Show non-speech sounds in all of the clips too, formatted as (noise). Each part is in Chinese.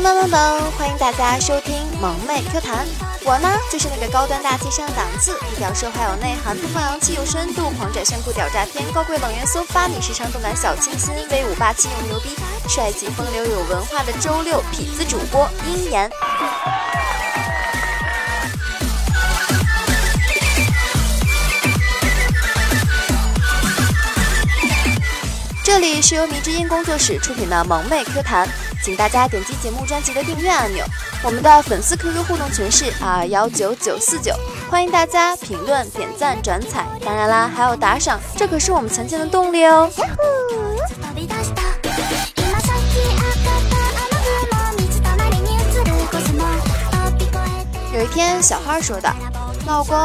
当当当当！欢迎大家收听萌妹 Q 弹，我呢就是那个高端大气上档次、低调奢华有内涵、不放洋气有深度、狂拽炫酷屌炸天、高贵冷艳梭发你时尚动感小清新、威武霸气又牛逼、帅气风流有文化的周六痞子主播鹰眼。这里是由迷之音工作室出品的萌妹 Q 弹，请大家点击节目专辑的订阅按钮。我们的粉丝 QQ 互动群是二幺九九四九，欢迎大家评论、点赞、转采，当然啦，还有打赏，这可是我们前进的动力哦。有一天，小花说道：“老公，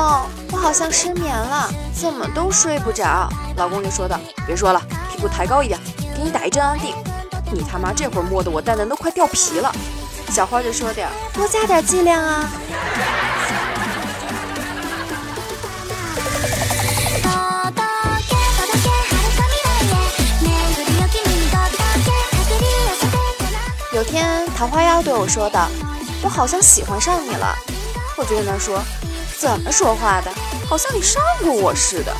我好像失眠了，怎么都睡不着。”老公就说道：“别说了。”屁股抬高一点，给你打一针安定。你他妈这会儿摸得我蛋蛋都快掉皮了。小花就说点多加点剂量啊。有天桃花妖对我说道：“我好像喜欢上你了。”我就跟他说：“怎么说话的？好像你上过我似的。”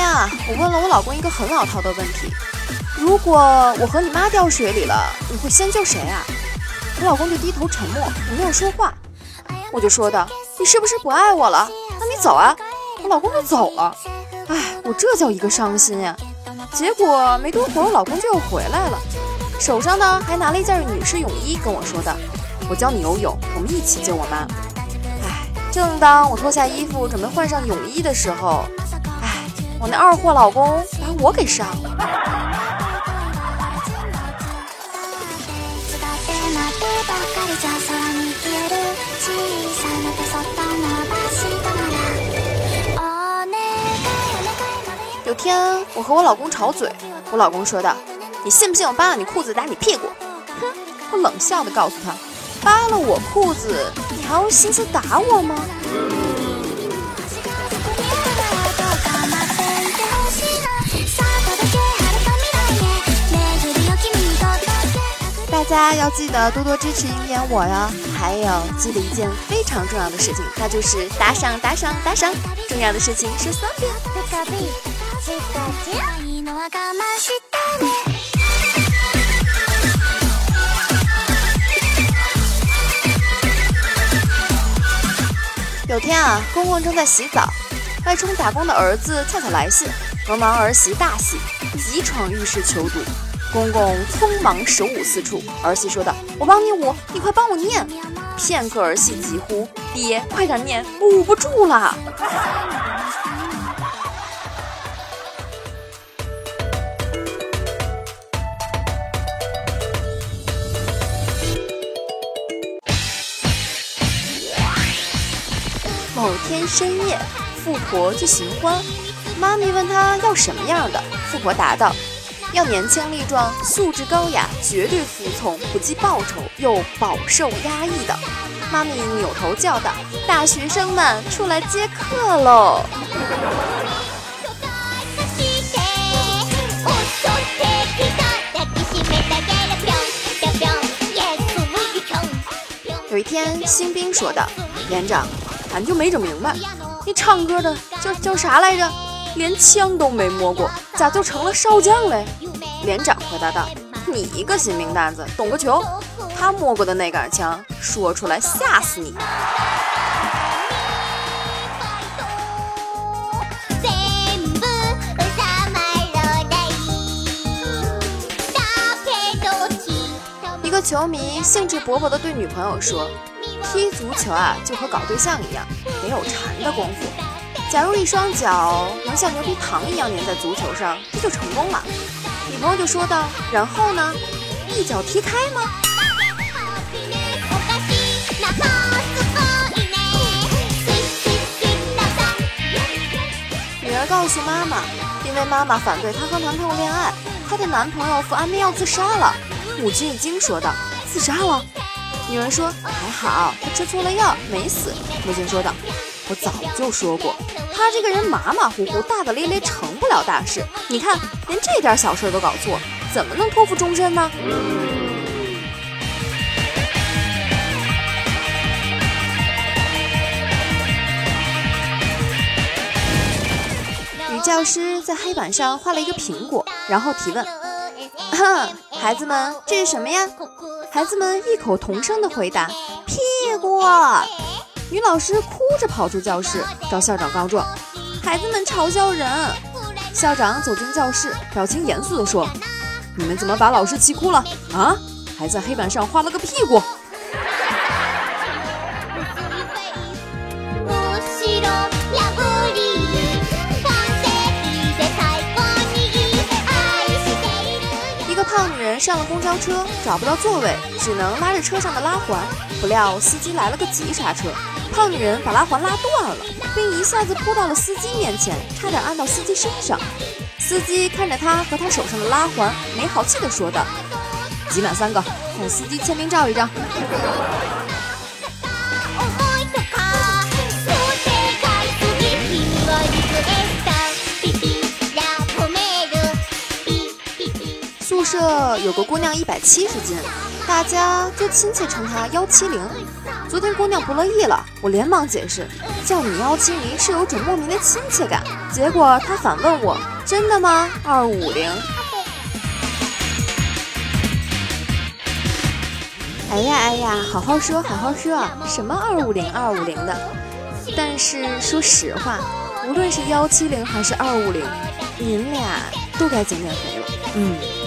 天啊！我问了我老公一个很老套的问题：如果我和你妈掉水里了，你会先救谁啊？我老公就低头沉默，没有说话。我就说道：“你是不是不爱我了？那你走啊！”我老公就走了。哎，我这叫一个伤心呀！结果没多会儿，我老公就又回来了，手上呢还拿了一件女士泳衣，跟我说的：“我教你游泳，我们一起救我妈。”哎，正当我脱下衣服准备换上泳衣的时候。我那二货老公把我给伤了。有天我和我老公吵嘴，我老公说道：“你信不信我扒了你裤子打你屁股？”哼，我冷笑的告诉他：“扒了我裤子，你还有心思打我吗？”家要记得多多支持鹰眼我哟！还有记得一件非常重要的事情，那就是打赏打赏打赏！重要的事情说三遍。有天啊，公公正在洗澡，外出打工的儿子恰巧来信，文王儿媳大喜，急闯浴室求读。公公匆忙手舞四处，儿媳说道：“我帮你舞，你快帮我念。(laughs) ”片刻，儿媳急呼：“爹，快点念，我捂不住了。”某天深夜，富婆去寻欢，妈咪问她要什么样的，富婆答道。要年轻力壮、素质高雅、绝对服从、不计报酬又饱受压抑的。妈咪扭头叫道：“大学生们出来接客喽！”有一天，新兵说道：“连长，俺就没整明白，你唱歌的叫叫啥来着？连枪都没摸过，咋就成了少将嘞？”连长回答道：“你一个新兵蛋子，懂个球！他摸过的那杆枪，说出来吓死你！”一个球迷兴致勃勃地对女朋友说：“踢足球啊，就和搞对象一样，得有缠的功夫。假如一双脚能像牛皮糖一样粘在足球上，这就成功了。”女朋友就说道：“然后呢？一脚踢开吗？”女儿告诉妈妈，因为妈妈反对她和男朋友恋爱，她的男朋友服安眠药自杀了。母亲一惊说道：“自杀了？”女儿说：“还好，他吃错了药，没死。”母亲说道：“我早就说过，他这个人马马虎虎、大大咧咧，成不了大事。你看，连这点小事都搞错，怎么能托付终身呢？女教师在黑板上画了一个苹果，然后提问：“ (laughs) 孩子们，这是什么呀？”孩子们异口同声的回答：“屁股。”女老师哭着跑出教室，找校长告状：“孩子们嘲笑人。”校长走进教室，表情严肃地说：“你们怎么把老师气哭了？啊？还在黑板上画了个屁股。(laughs) ”一个胖女人上了公交车找不到座位，只能拉着车上的拉环。不料司机来了个急刹车，胖女人把拉环拉断了，并一下子扑到了司机面前，差点按到司机身上。司机看着她和她手上的拉环，没好气地说道：“挤满三个，看司机签名照一张。”宿舍有个姑娘一百七十斤，大家就亲切称她幺七零。昨天姑娘不乐意了，我连忙解释，叫你幺七零是有种莫名的亲切感。结果她反问我，真的吗？二五零？哎呀哎呀，好好说好好说，什么二五零二五零的？但是说实话，无论是幺七零还是二五零，您俩都该减减肥了。嗯。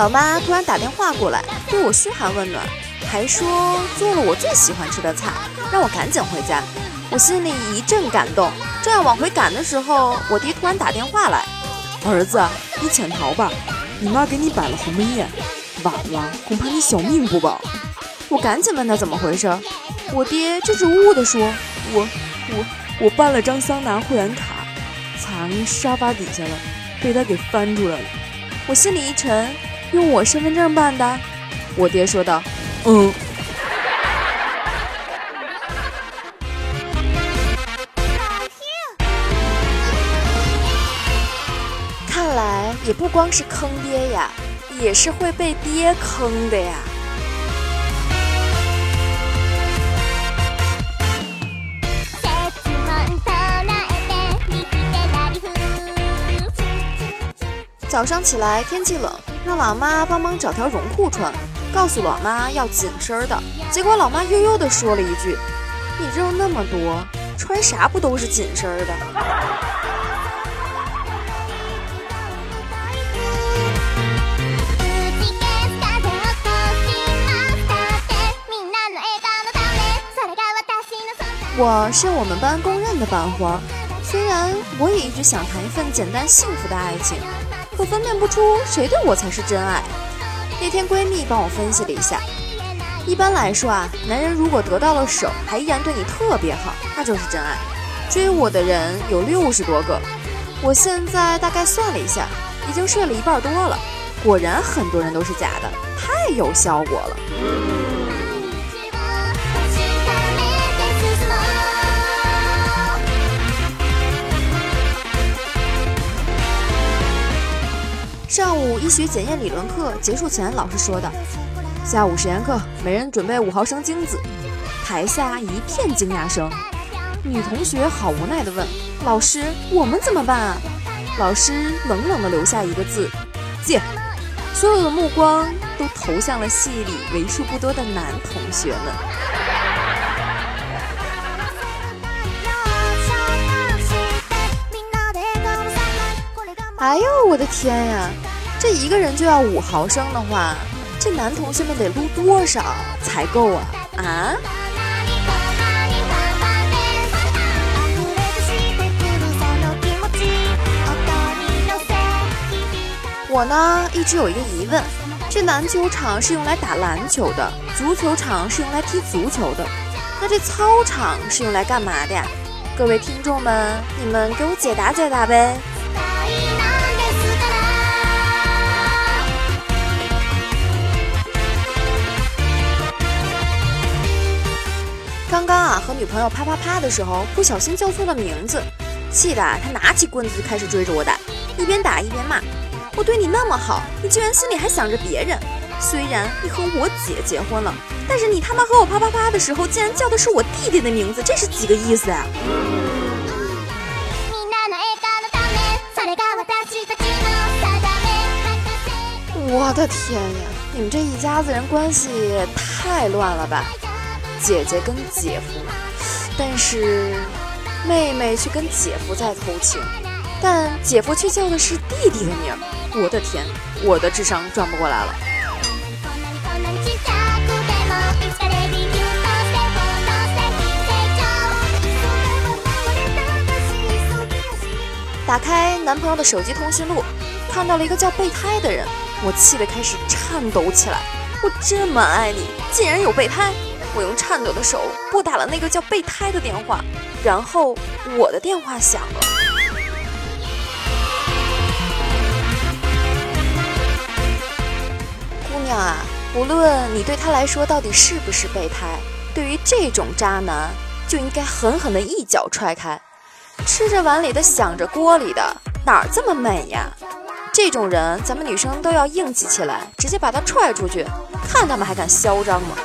老妈突然打电话过来，对我嘘寒问暖，还说做了我最喜欢吃的菜，让我赶紧回家。我心里一阵感动，正要往回赶的时候，我爹突然打电话来：“儿子，你潜逃吧，你妈给你摆了鸿门宴，晚了恐怕你小命不保。”我赶紧问他怎么回事，我爹支支吾吾地说：“我我我办了张桑拿会员卡，藏沙发底下了，被他给翻出来了。”我心里一沉。用我身份证办的，我爹说道：“嗯。”看来也不光是坑爹呀，也是会被爹坑的呀。早上起来天气冷。让老妈帮忙找条绒裤穿，告诉老妈要紧身的。结果老妈悠悠地说了一句：“你肉那么多，穿啥不都是紧身的？”我是我们班公认的班花，虽然我也一直想谈一份简单幸福的爱情。可分辨不出谁对我才是真爱。那天闺蜜帮我分析了一下，一般来说啊，男人如果得到了手，还依然对你特别好，那就是真爱。追我的人有六十多个，我现在大概算了一下，已经睡了一半多了。果然很多人都是假的，太有效果了。上午医学检验理论课结束前，老师说的：“下午实验课，每人准备五毫升精子。”台下一片惊讶声。女同学好无奈地问：“老师，我们怎么办啊？”老师冷冷地留下一个字：“借。”所有的目光都投向了系里为数不多的男同学们。哎呦，我的天呀！这一个人就要五毫升的话，这男同学们得撸多少才够啊？啊？我呢，一直有一个疑问：这篮球场是用来打篮球的，足球场是用来踢足球的，那这操场是用来干嘛的呀？各位听众们，你们给我解答解答呗！女朋友啪啪啪的时候不小心叫错了名字，气得他拿起棍子就开始追着我打，一边打一边骂：“我对你那么好，你居然心里还想着别人。虽然你和我姐结婚了，但是你他妈和我啪啪啪的时候竟然叫的是我弟弟的名字，这是几个意思啊？”我的天呀，你们这一家子人关系也太乱了吧！姐姐跟姐夫，但是妹妹却跟姐夫在偷情，但姐夫却叫的是弟弟的名儿。我的天，我的智商转不过来了。打开男朋友的手机通讯录，看到了一个叫备胎的人，我气得开始颤抖起来。我这么爱你，竟然有备胎！我用颤抖的手拨打了那个叫备胎的电话，然后我的电话响了。姑娘啊，无论你对他来说到底是不是备胎，对于这种渣男，就应该狠狠的一脚踹开。吃着碗里的想着锅里的，哪儿这么美呀？这种人，咱们女生都要硬气起来，直接把他踹出去，看他们还敢嚣张吗？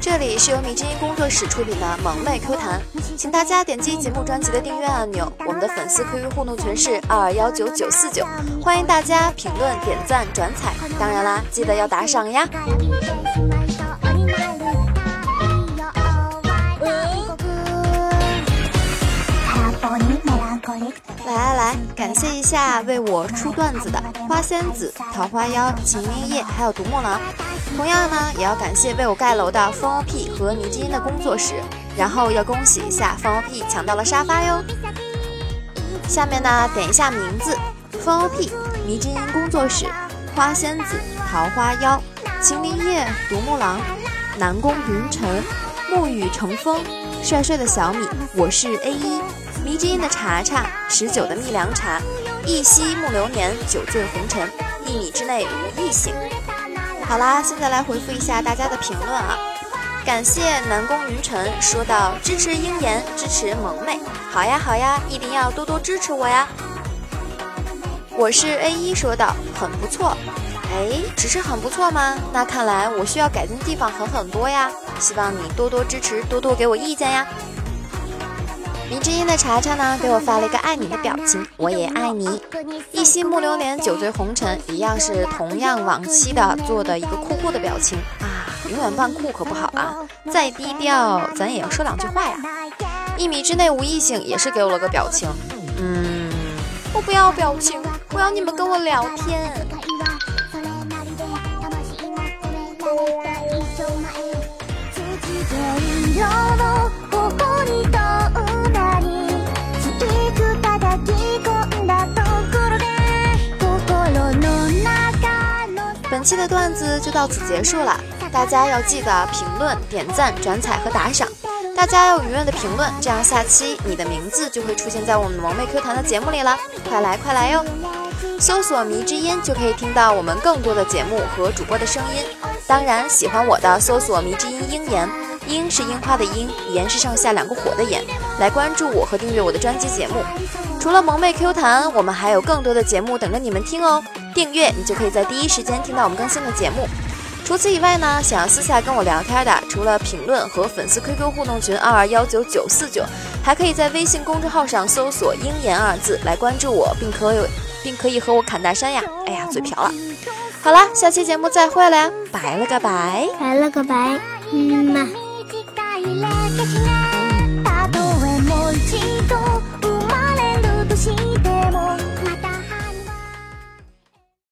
这里是由米之音工作室出品的萌妹 Q 弹，请大家点击节目专辑的订阅按钮。我们的粉丝 QQ 互动群是二二幺九九四九，欢迎大家评论、点赞、转采，当然啦，记得要打赏呀。来来来，感谢一下为我出段子的花仙子、桃花妖、秦明夜，还有独木狼。同样呢，也要感谢为我盖楼的风 OP 和迷之音的工作室。然后要恭喜一下风 OP 抢到了沙发哟。下面呢，点一下名字：风 OP、迷之音工作室、花仙子、桃花妖、秦明夜、独木狼、南宫云晨、沐雨成风、帅帅的小米，我是 A 一。迷之音的茶茶，十九的蜜凉茶，一夕暮流年，酒醉红尘，一米之内无异性。好啦，现在来回复一下大家的评论啊！感谢南宫云晨说到支持鹰眼，支持萌妹，好呀好呀，一定要多多支持我呀！我是 A 一说道，很不错。哎，只是很不错吗？那看来我需要改进的地方很很多呀！希望你多多支持，多多给我意见呀！迷之音的茶茶呢，给我发了一个爱你的表情，我也爱你。一夕暮流年，酒醉红尘，一样是同样往期的做的一个酷酷的表情啊，永远扮酷可不好啊，再低调咱也要说两句话呀。一米之内无异性也是给我了个表情，嗯，我不要表情，我要你们跟我聊天。本期的段子就到此结束了，大家要记得评论、点赞、转采和打赏。大家要踊跃的评论，这样下期你的名字就会出现在我们萌妹 Q 弹的节目里了。快来快来哟！搜索“迷之音”就可以听到我们更多的节目和主播的声音。当然，喜欢我的搜索“迷之音鹰眼”，鹰是樱花的鹰，言是上下两个火的言。来关注我和订阅我的专辑节目。除了萌妹 Q 弹，我们还有更多的节目等着你们听哦。订阅，你就可以在第一时间听到我们更新的节目。除此以外呢，想要私下跟我聊天的，除了评论和粉丝 QQ 互动群二二幺九九四九，还可以在微信公众号上搜索“鹰眼”二字来关注我，并可有并可以和我侃大山呀。哎呀，嘴瓢了。好了，下期节目再会了呀，拜了个拜，拜了个拜，嗯嘛。(laughs)